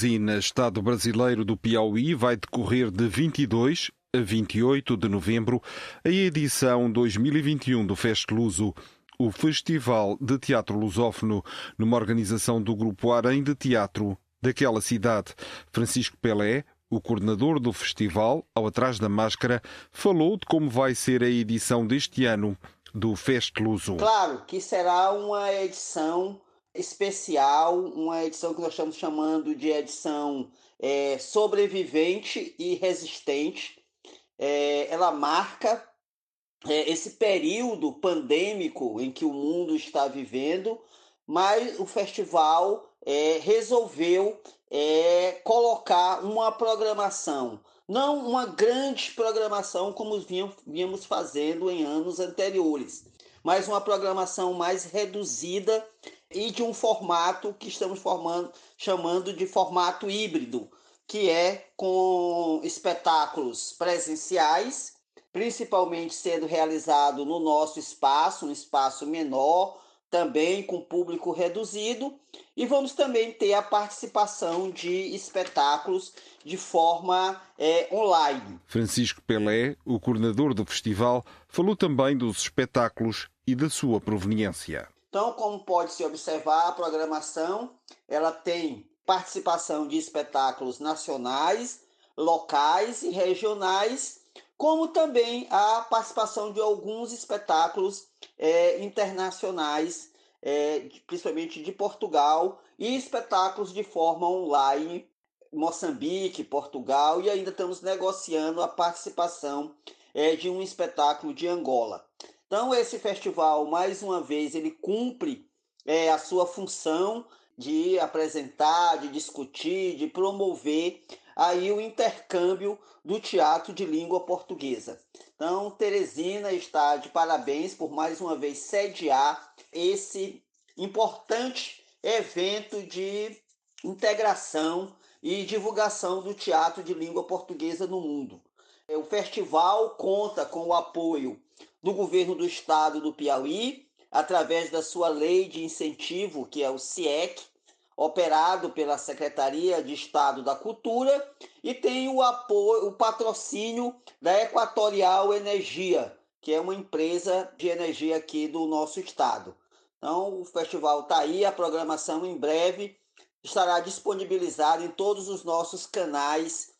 Teresina, Estado brasileiro do Piauí, vai decorrer de 22 a 28 de novembro a edição 2021 do Fest Luso, o Festival de Teatro Lusófono, numa organização do Grupo Arém de Teatro daquela cidade. Francisco Pelé, o coordenador do festival, ao atrás da máscara, falou de como vai ser a edição deste ano do Fest Luso. Claro que será uma edição especial, uma edição que nós estamos chamando de edição é, sobrevivente e resistente. É, ela marca é, esse período pandêmico em que o mundo está vivendo, mas o festival é, resolveu é, colocar uma programação, não uma grande programação como vínhamos fazendo em anos anteriores, mas uma programação mais reduzida e de um formato que estamos formando, chamando de formato híbrido, que é com espetáculos presenciais, principalmente sendo realizado no nosso espaço, um espaço menor, também com público reduzido, e vamos também ter a participação de espetáculos de forma é, online. Francisco Pelé, o coordenador do festival, falou também dos espetáculos e da sua proveniência. Então, como pode se observar, a programação ela tem participação de espetáculos nacionais, locais e regionais, como também a participação de alguns espetáculos é, internacionais, é, principalmente de Portugal, e espetáculos de forma online, Moçambique, Portugal, e ainda estamos negociando a participação é, de um espetáculo de Angola. Então, esse festival, mais uma vez, ele cumpre é, a sua função de apresentar, de discutir, de promover aí o intercâmbio do teatro de língua portuguesa. Então, Teresina está de parabéns por mais uma vez sediar esse importante evento de integração e divulgação do teatro de língua portuguesa no mundo. O festival conta com o apoio do governo do estado do Piauí, através da sua lei de incentivo, que é o CIEC, operado pela Secretaria de Estado da Cultura, e tem o apoio, o patrocínio da Equatorial Energia, que é uma empresa de energia aqui do nosso estado. Então, o festival está aí, a programação em breve estará disponibilizada em todos os nossos canais,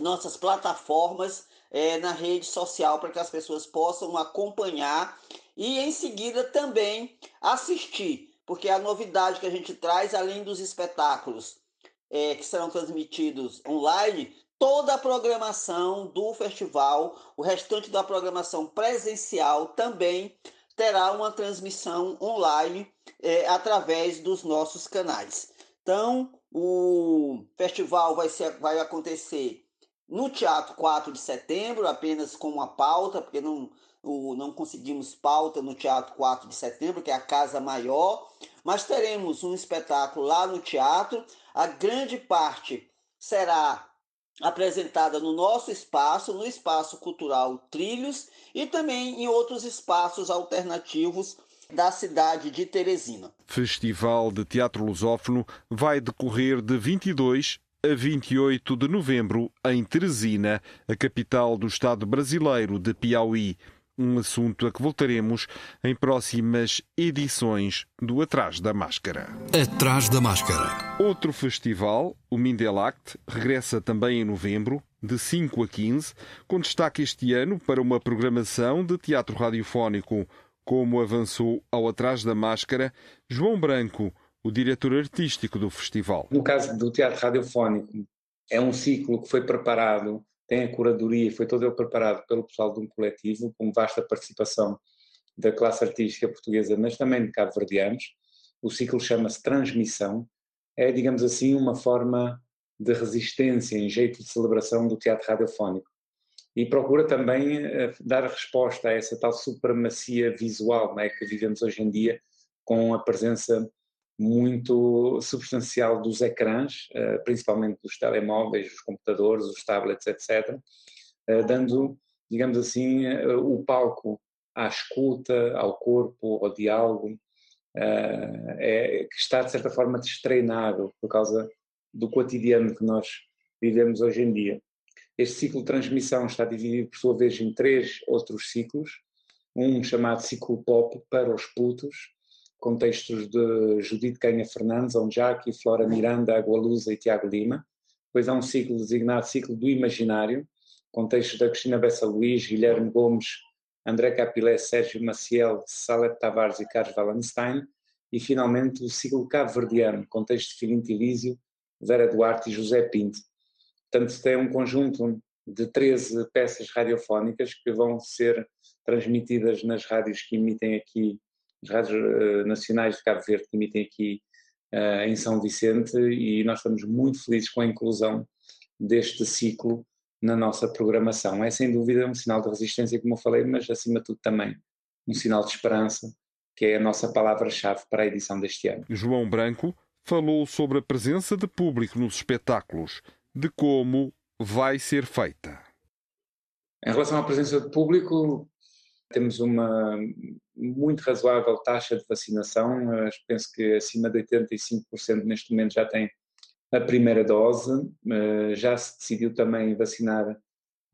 nossas plataformas é, na rede social para que as pessoas possam acompanhar e em seguida também assistir, porque a novidade que a gente traz, além dos espetáculos é, que serão transmitidos online, toda a programação do festival, o restante da programação presencial também terá uma transmissão online é, através dos nossos canais. Então, o festival vai, ser, vai acontecer no Teatro 4 de Setembro, apenas com uma pauta, porque não, o, não conseguimos pauta no Teatro 4 de Setembro, que é a casa maior, mas teremos um espetáculo lá no teatro. A grande parte será apresentada no nosso espaço, no Espaço Cultural Trilhos e também em outros espaços alternativos da cidade de Teresina. Festival de Teatro Lusófono vai decorrer de 22 a 28 de novembro em Teresina, a capital do Estado brasileiro de Piauí. Um assunto a que voltaremos em próximas edições do Atrás da Máscara. Atrás da Máscara. Outro festival, o Mindelact, regressa também em novembro, de 5 a 15, com destaque este ano para uma programação de teatro radiofónico. Como avançou ao Atrás da Máscara, João Branco, o diretor artístico do festival. No caso do teatro radiofónico, é um ciclo que foi preparado tem a curadoria, foi todo ele preparado pelo pessoal de um coletivo, com vasta participação da classe artística portuguesa, mas também de cabo-verdianos. O ciclo chama-se Transmissão, é, digamos assim, uma forma de resistência em jeito de celebração do teatro radiofónico. E procura também uh, dar resposta a essa tal supremacia visual é, que vivemos hoje em dia, com a presença muito substancial dos ecrãs, uh, principalmente dos telemóveis, os computadores, os tablets, etc., eh, dando, digamos assim, o palco à escuta, ao corpo, ao diálogo, é, que está de certa forma destreinado por causa do cotidiano que nós vivemos hoje em dia. Este ciclo de transmissão está dividido, por sua vez, em três outros ciclos. Um chamado ciclo pop para os putos, com textos de Judite Canha Fernandes, Onjaki, Flora Miranda, Agualusa e Tiago Lima. Depois há um ciclo designado Ciclo do Imaginário, com textos da Cristina Bessa Luís, Guilherme Gomes, André Capilé, Sérgio Maciel, Salete Tavares e Carlos Wallenstein. E, finalmente, o ciclo cabo-verdiano, com textos de Filinto Elísio, Vera Duarte e José Pinto. Portanto, tem um conjunto de 13 peças radiofónicas que vão ser transmitidas nas rádios que emitem aqui, as rádios uh, nacionais de Cabo Verde que emitem aqui uh, em São Vicente e nós estamos muito felizes com a inclusão deste ciclo na nossa programação. É sem dúvida um sinal de resistência, como eu falei, mas acima de tudo também um sinal de esperança, que é a nossa palavra-chave para a edição deste ano. João Branco falou sobre a presença de público nos espetáculos, de como vai ser feita. Em relação à presença de público, temos uma muito razoável taxa de vacinação. Penso que acima de 85% neste momento já tem a primeira dose. Já se decidiu também vacinar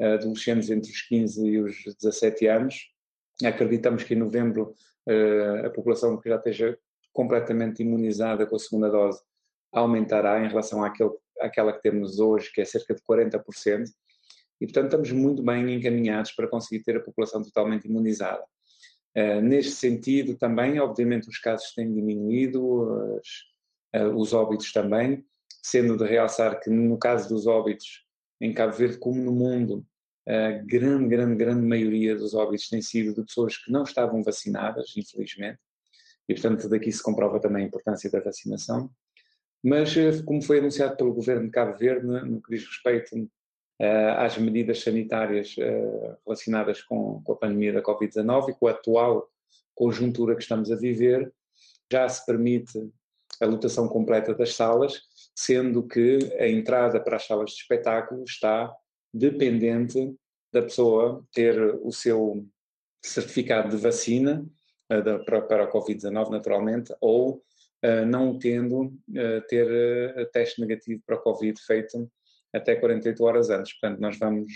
adolescentes entre os 15 e os 17 anos. Acreditamos que em novembro a população que já esteja completamente imunizada com a segunda dose aumentará em relação àquele, àquela que temos hoje, que é cerca de 40%, e portanto estamos muito bem encaminhados para conseguir ter a população totalmente imunizada. Uh, neste sentido, também, obviamente, os casos têm diminuído, as, uh, os óbitos também, sendo de realçar que no caso dos óbitos em Cabo Verde, como no mundo, a grande, grande, grande maioria dos óbitos tem sido de pessoas que não estavam vacinadas, infelizmente, e, portanto, daqui se comprova também a importância da vacinação. Mas, eh, como foi anunciado pelo governo de Cabo Verde, no que diz respeito uh, às medidas sanitárias uh, relacionadas com, com, a pandemia da Covid-19 e com a atual conjuntura que estamos a viver, já se permite a lotação completa das salas, sendo que a entrada para as salas de espetáculo está dependente da pessoa ter o seu certificado de vacina para, para a Covid-19, naturalmente, ou não tendo ter teste negativo para a Covid feito até 48 horas antes. Portanto, nós vamos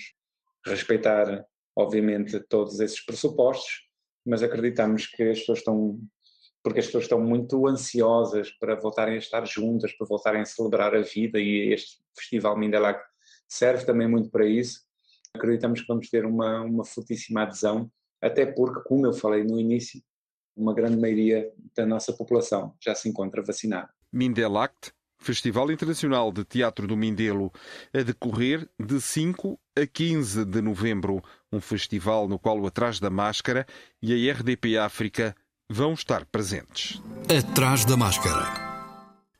respeitar, obviamente, todos esses pressupostos, mas acreditamos que as pessoas estão porque as pessoas estão muito ansiosas para voltarem a estar juntas, para voltarem a celebrar a vida e este Festival Mindelac serve também muito para isso. Acreditamos que vamos ter uma, uma fortíssima adesão, até porque, como eu falei no início, uma grande maioria da nossa população já se encontra vacinada. Mindelact, Festival Internacional de Teatro do Mindelo, a decorrer de 5 a 15 de novembro, um festival no qual o Atrás da Máscara e a RDP África vão estar presentes. Atrás da Máscara.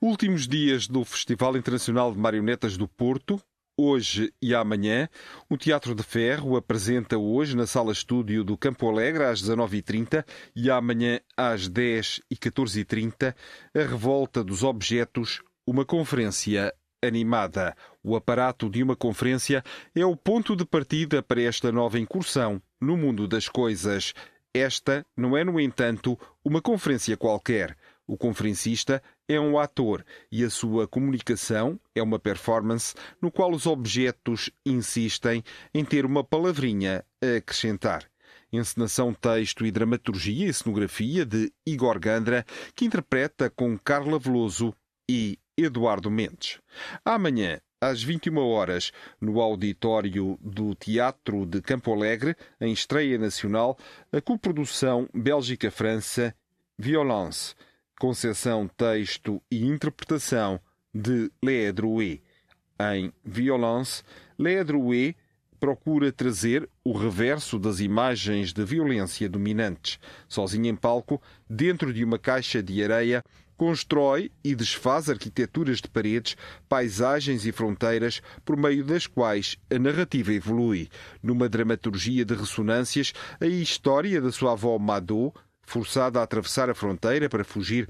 Últimos dias do Festival Internacional de Marionetas do Porto, Hoje e amanhã, o Teatro de Ferro apresenta hoje na Sala Estúdio do Campo Alegre às 19h30 e amanhã às 10 e 14h30 a Revolta dos Objetos, uma conferência animada. O aparato de uma conferência é o ponto de partida para esta nova incursão no mundo das coisas. Esta não é, no entanto, uma conferência qualquer. O conferencista é um ator e a sua comunicação é uma performance no qual os objetos insistem em ter uma palavrinha a acrescentar. Encenação, texto e dramaturgia e cenografia de Igor Gandra, que interpreta com Carla Veloso e Eduardo Mendes. Amanhã, às 21 horas, no auditório do Teatro de Campo Alegre, em estreia nacional, a coprodução Bélgica-França Violence concepção, texto e interpretação de Léa Drouet. Em Violence, Léa Drouet procura trazer o reverso das imagens de violência dominantes. Sozinha em palco, dentro de uma caixa de areia, constrói e desfaz arquiteturas de paredes, paisagens e fronteiras por meio das quais a narrativa evolui. Numa dramaturgia de ressonâncias, a história da sua avó Madô, forçada a atravessar a fronteira para fugir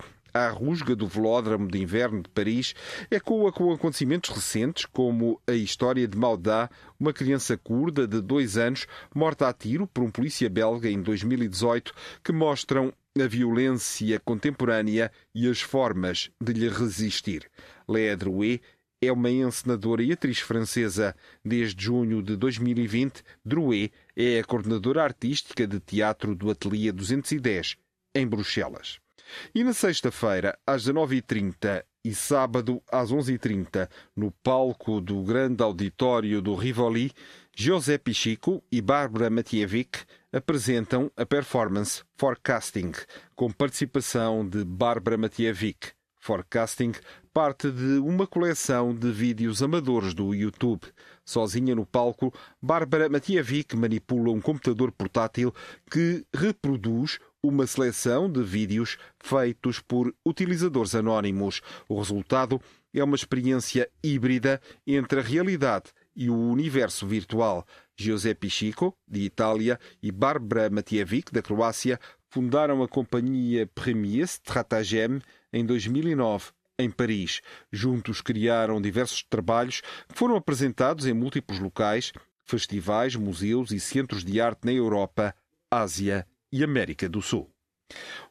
à rusga do velódromo de inverno de Paris ecoa com acontecimentos recentes, como a história de Maudá, uma criança curda de dois anos morta a tiro por um polícia belga em 2018, que mostram a violência contemporânea e as formas de lhe resistir. Léa Drouet é uma encenadora e atriz francesa. Desde junho de 2020, Drouet é a coordenadora artística de teatro do Ateliê 210, em Bruxelas. E na sexta-feira, às 19h30 e sábado, às 11h30, no palco do grande auditório do Rivoli, José Pichico e Bárbara Matievic apresentam a performance Forecasting, com participação de Bárbara Matievic. Forecasting parte de uma coleção de vídeos amadores do YouTube. Sozinha no palco, Bárbara Matievic manipula um computador portátil que reproduz uma seleção de vídeos feitos por utilizadores anónimos. O resultado é uma experiência híbrida entre a realidade e o universo virtual. Giuseppe Chico, de Itália, e Barbara Matievic, da Croácia, fundaram a companhia Premier Stratagem em 2009 em Paris. Juntos criaram diversos trabalhos que foram apresentados em múltiplos locais, festivais, museus e centros de arte na Europa, Ásia e América do Sul.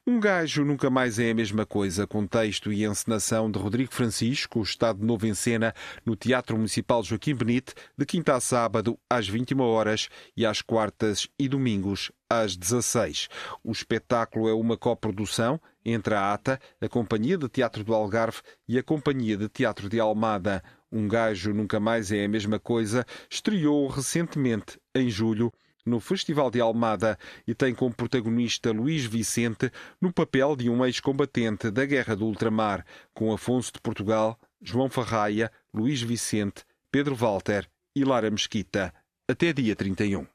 Um gajo nunca mais é a mesma coisa, com texto e encenação de Rodrigo Francisco, Estado Novo em Cena, no Teatro Municipal Joaquim Benite, de quinta a sábado, às 21 horas e às quartas e domingos, às 16. O espetáculo é uma coprodução entre a ATA, a Companhia de Teatro do Algarve e a Companhia de Teatro de Almada. Um gajo nunca mais é a mesma coisa, estreou recentemente, em julho, no Festival de Almada e tem como protagonista Luís Vicente no papel de um ex-combatente da Guerra do Ultramar, com Afonso de Portugal, João Farraia, Luís Vicente, Pedro Walter e Lara Mesquita, até dia 31.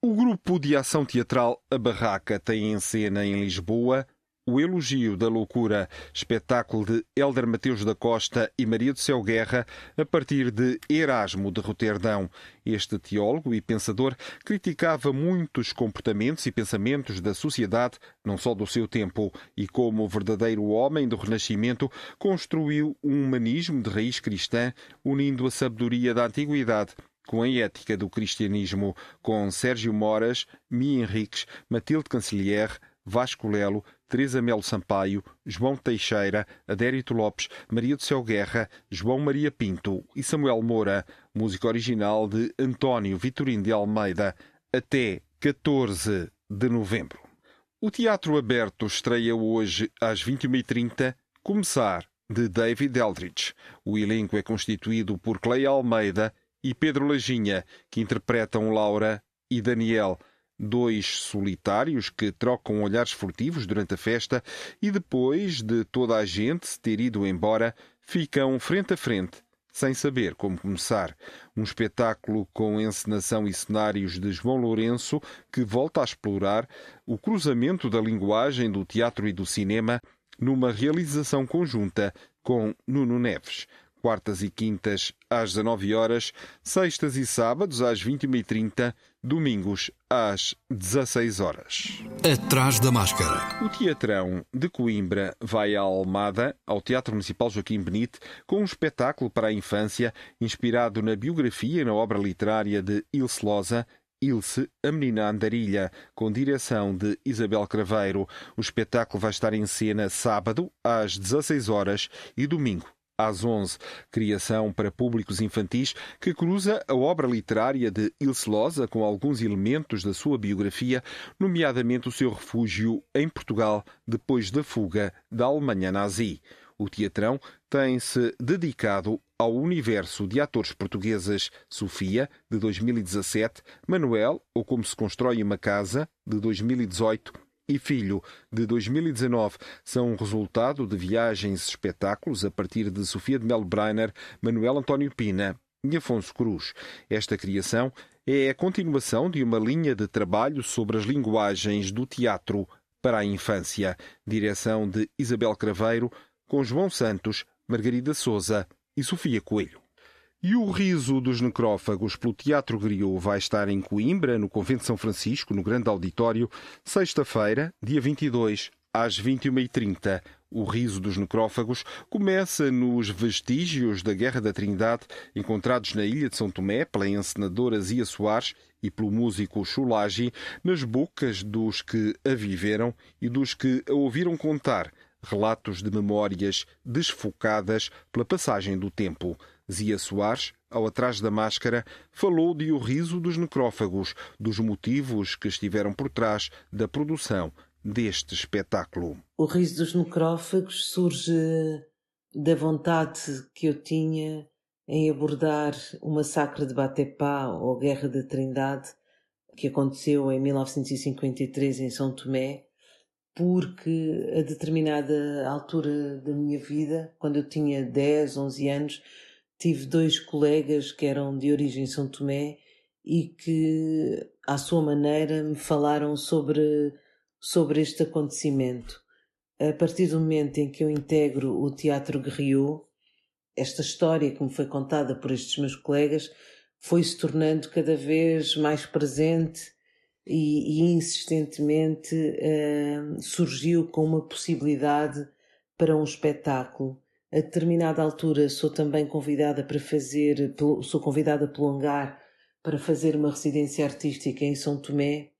O grupo de ação teatral A Barraca tem em cena em Lisboa o Elogio da Loucura, espetáculo de Elder Mateus da Costa e Maria do Céu Guerra, a partir de Erasmo de Roterdão. Este teólogo e pensador criticava muitos comportamentos e pensamentos da sociedade, não só do seu tempo, e como verdadeiro homem do Renascimento, construiu um humanismo de raiz cristã, unindo a sabedoria da antiguidade com a ética do cristianismo, com Sérgio Moras, Mi Henriques, Matilde Cancelier, Vasco Lelo, Teresa Melo Sampaio, João Teixeira, Adérito Lopes, Maria do Céu Guerra, João Maria Pinto e Samuel Moura, música original de António Vitorino de Almeida, até 14 de novembro. O Teatro Aberto estreia hoje às 21h30, Começar, de David Eldridge. O elenco é constituído por Cleia Almeida e Pedro Lajinha, que interpretam Laura e Daniel dois solitários que trocam olhares furtivos durante a festa e depois de toda a gente ter ido embora, ficam frente a frente, sem saber como começar. Um espetáculo com encenação e cenários de João Lourenço que volta a explorar o cruzamento da linguagem do teatro e do cinema numa realização conjunta com Nuno Neves quartas e quintas às 19 horas, sextas e sábados às 21h30, domingos às 16 horas. Atrás da máscara. O Teatrão de Coimbra vai à Almada, ao Teatro Municipal Joaquim Benite, com um espetáculo para a infância inspirado na biografia e na obra literária de Ilse Loza, Ilse, a menina andarilha, com direção de Isabel Craveiro. O espetáculo vai estar em cena sábado às 16 horas e domingo às 11, criação para públicos infantis que cruza a obra literária de Ilse Loza com alguns elementos da sua biografia, nomeadamente o seu refúgio em Portugal depois da fuga da Alemanha nazi. O teatrão tem-se dedicado ao universo de atores portuguesas Sofia, de 2017, Manuel, ou Como se Constrói uma Casa, de 2018, e Filho, de 2019, são resultado de viagens e espetáculos a partir de Sofia de Melo Breiner, Manuel António Pina e Afonso Cruz. Esta criação é a continuação de uma linha de trabalho sobre as linguagens do teatro para a infância. Direção de Isabel Craveiro, com João Santos, Margarida Souza e Sofia Coelho. E o riso dos necrófagos pelo Teatro Griot vai estar em Coimbra, no Convento de São Francisco, no Grande Auditório, sexta-feira, dia 22, às 21h30. O riso dos necrófagos começa nos vestígios da Guerra da Trindade, encontrados na ilha de São Tomé pela encenadora Zia Soares e pelo músico Chulagi, nas bocas dos que a viveram e dos que a ouviram contar relatos de memórias desfocadas pela passagem do tempo. Zia Soares, ao atrás da máscara, falou de o riso dos necrófagos, dos motivos que estiveram por trás da produção deste espetáculo. O riso dos necrófagos surge da vontade que eu tinha em abordar o massacre de Batepá ou a Guerra da Trindade, que aconteceu em 1953 em São Tomé, porque a determinada altura da minha vida, quando eu tinha 10, 11 anos, tive dois colegas que eram de origem São Tomé e que, à sua maneira, me falaram sobre, sobre este acontecimento. A partir do momento em que eu integro o Teatro Guerriot, esta história que me foi contada por estes meus colegas foi se tornando cada vez mais presente e, e insistentemente uh, surgiu com uma possibilidade para um espetáculo. A determinada altura sou também convidada para fazer, sou convidada pelo Hangar para fazer uma residência artística em São Tomé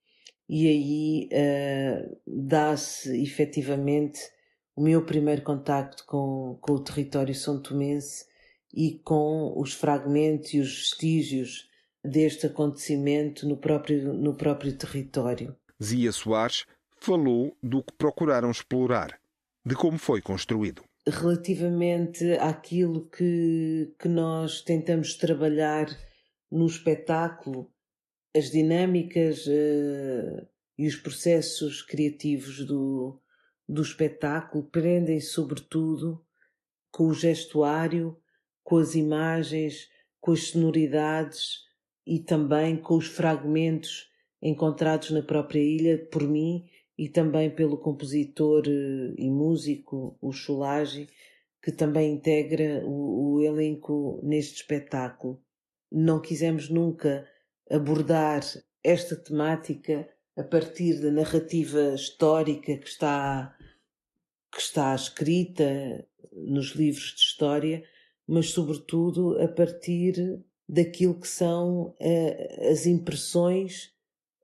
e aí uh, dá-se efetivamente o meu primeiro contacto com, com o território são tomense e com os fragmentos e os vestígios deste acontecimento no próprio, no próprio território. Zia Soares falou do que procuraram explorar, de como foi construído. Relativamente àquilo que, que nós tentamos trabalhar no espetáculo, as dinâmicas uh, e os processos criativos do, do espetáculo prendem sobretudo com o gestuário, com as imagens, com as sonoridades e também com os fragmentos encontrados na própria ilha. Por mim e também pelo compositor eh, e músico, o Chulagi, que também integra o, o elenco neste espetáculo. Não quisemos nunca abordar esta temática a partir da narrativa histórica que está, que está escrita nos livros de história, mas sobretudo a partir daquilo que são uh, as impressões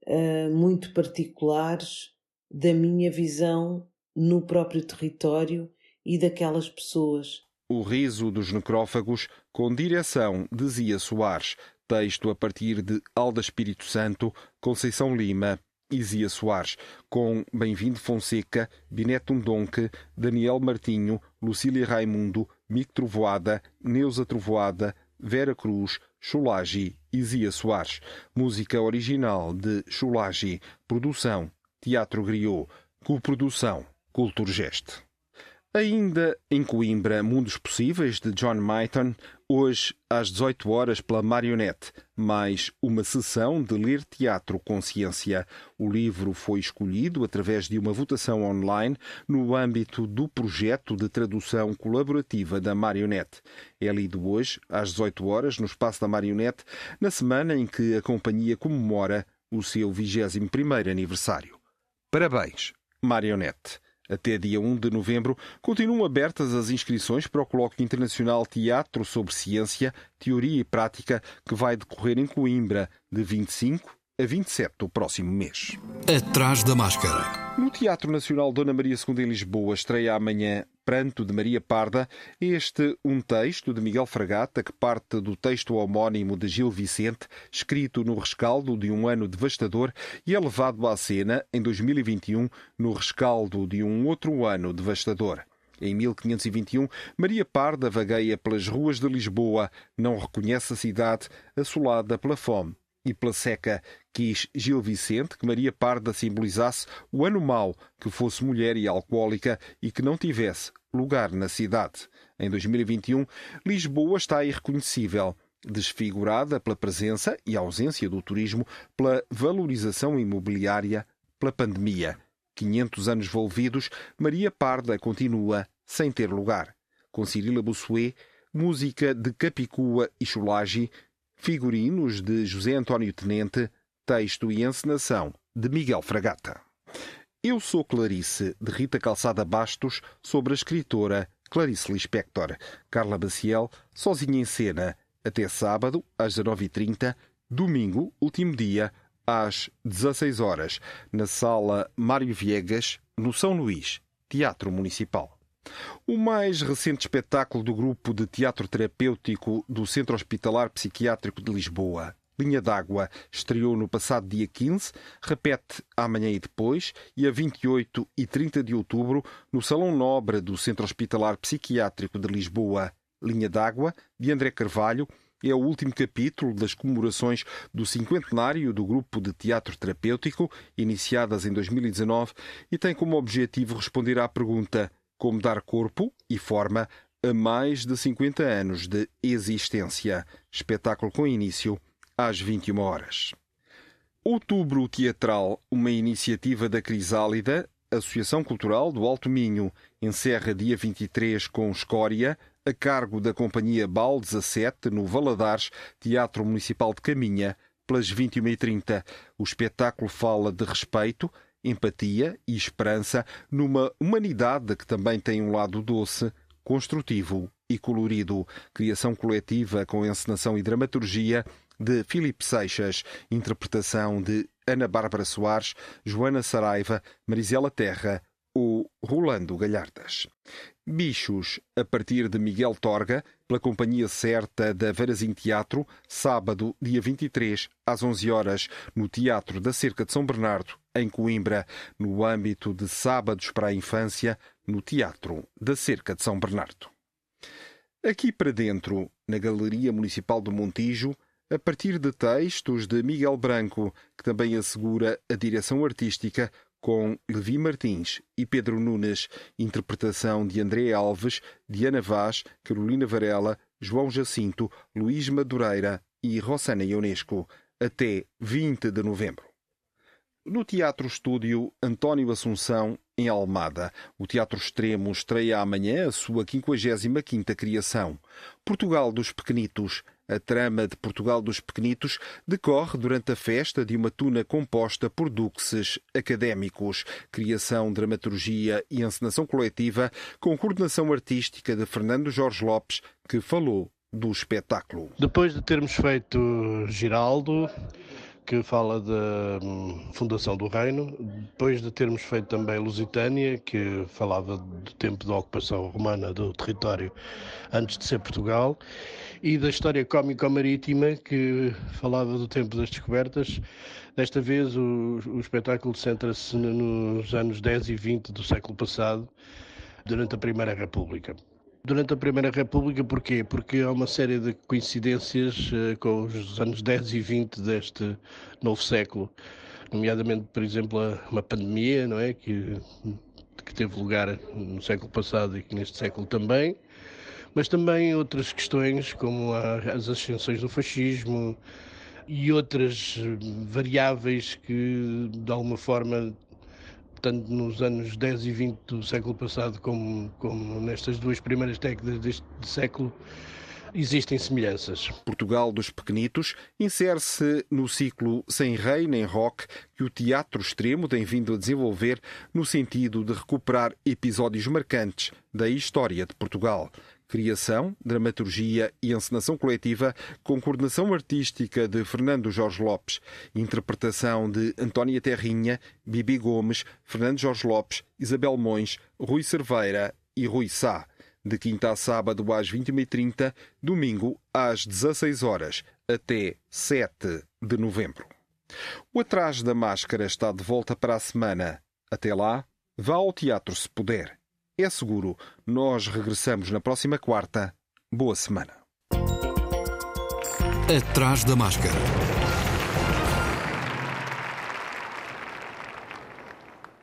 uh, muito particulares da minha visão no próprio território e daquelas pessoas. O riso dos necrófagos, com direção de Zia Soares, texto a partir de Alda Espírito Santo, Conceição Lima e Zia Soares, com Bem-vindo Fonseca, Bineto Ndonque, Daniel Martinho, Lucília Raimundo, Mico Trovoada, Neuza Trovoada, Vera Cruz, Chulagi e Zia Soares. Música original de Chulagi. Produção Teatro Griot. Coprodução Culturgest. Ainda em Coimbra, Mundos Possíveis, de John Myton, hoje às 18 horas pela Marionete, mais uma sessão de ler teatro consciência. O livro foi escolhido através de uma votação online no âmbito do projeto de tradução colaborativa da Marionete. É lido hoje às 18 horas no espaço da Marionete, na semana em que a companhia comemora o seu 21º aniversário. Parabéns, Marionete. Até dia 1 de novembro, continuam abertas as inscrições para o Colóquio Internacional Teatro sobre Ciência, Teoria e Prática, que vai decorrer em Coimbra, de 25 a 27 do próximo mês. Atrás da máscara. No Teatro Nacional Dona Maria II em Lisboa estreia amanhã Pranto de Maria Parda, este um texto de Miguel Fragata que parte do texto homónimo de Gil Vicente, escrito no rescaldo de um ano devastador e é levado à cena em 2021 no rescaldo de um outro ano devastador. Em 1521, Maria Parda vagueia pelas ruas de Lisboa, não reconhece a cidade, assolada pela fome e pela seca. Quis Gil Vicente que Maria Parda simbolizasse o ano mau, que fosse mulher e alcoólica e que não tivesse lugar na cidade. Em 2021, Lisboa está irreconhecível. desfigurada pela presença e ausência do turismo, pela valorização imobiliária, pela pandemia. 500 anos envolvidos, Maria Parda continua sem ter lugar. Com Cirila Bossuet, música de Capicua e Chulagi, figurinos de José António Tenente, texto e encenação de Miguel Fragata. Eu sou Clarice, de Rita Calçada Bastos, sobre a escritora Clarice Lispector. Carla Baciel, sozinha em cena, até sábado, às 19h30, domingo, último dia, às 16 horas, na Sala Mário Viegas, no São Luís, Teatro Municipal. O mais recente espetáculo do grupo de teatro terapêutico do Centro Hospitalar Psiquiátrico de Lisboa, Linha d'Água, estreou no passado dia 15, repete amanhã e depois, e a 28 e 30 de outubro, no Salão Nobre do Centro Hospitalar Psiquiátrico de Lisboa, Linha d'Água, de André Carvalho, é o último capítulo das comemorações do cinquentenário do grupo de teatro terapêutico, iniciadas em 2019, e tem como objetivo responder à pergunta como dar corpo e forma a mais de 50 anos de existência. Espetáculo com início às 21 horas. Outubro Teatral, uma iniciativa da Crisálida, Associação Cultural do Alto Minho, encerra dia 23 com Escória, a cargo da Companhia BAL 17, no Valadares, Teatro Municipal de Caminha, pelas 21h30. O espetáculo fala de respeito, empatia e esperança numa humanidade que também tem um lado doce, construtivo e colorido. Criação coletiva com encenação e dramaturgia de Filipe Seixas, interpretação de Ana Bárbara Soares, Joana Saraiva, Marisela Terra ou Rolando Galhardas. Bichos, a partir de Miguel Torga, pela Companhia Certa da Varazim Teatro, sábado, dia 23, às 11 horas, no Teatro da Cerca de São Bernardo, em Coimbra, no âmbito de Sábados para a Infância, no Teatro da Cerca de São Bernardo. Aqui para dentro, na Galeria Municipal do Montijo, a partir de textos de Miguel Branco, que também assegura a direção artística, com Levi Martins e Pedro Nunes, interpretação de André Alves, Diana Vaz, Carolina Varela, João Jacinto, Luís Madureira e Rossana Ionesco, até 20 de novembro. No Teatro Estúdio António Assunção, em Almada, o Teatro Extremo estreia amanhã a sua 55ª criação. Portugal dos Pequenitos, a trama de Portugal dos Pequenitos decorre durante a festa de uma tuna composta por duxes académicos, criação, dramaturgia e encenação coletiva, com coordenação artística de Fernando Jorge Lopes, que falou do espetáculo. Depois de termos feito Giraldo, que fala da hum, fundação do reino, depois de termos feito também Lusitânia, que falava do tempo da ocupação romana do território antes de ser Portugal, e da história cómico-marítima, que falava do tempo das descobertas. Desta vez o, o espetáculo centra-se nos anos 10 e 20 do século passado, durante a Primeira República. Durante a Primeira República, porquê? Porque há uma série de coincidências uh, com os anos 10 e 20 deste novo século, nomeadamente, por exemplo, uma pandemia, não é? Que, que teve lugar no século passado e que neste século também, mas também outras questões como as ascensões do fascismo e outras variáveis que, de alguma forma, tanto nos anos 10 e 20 do século passado como, como nestas duas primeiras décadas deste século, existem semelhanças. Portugal dos Pequenitos insere-se no ciclo Sem Rei nem Rock que o teatro extremo tem vindo a desenvolver no sentido de recuperar episódios marcantes da história de Portugal criação, dramaturgia e encenação coletiva, com coordenação artística de Fernando Jorge Lopes, interpretação de Antónia Terrinha, Bibi Gomes, Fernando Jorge Lopes, Isabel Mões, Rui Cerveira e Rui Sá. De quinta a sábado às 21h30, domingo às 16 horas até 7 de novembro. O Atrás da Máscara está de volta para a semana. Até lá, vá ao teatro se puder é seguro. Nós regressamos na próxima quarta. Boa semana. Atrás da máscara.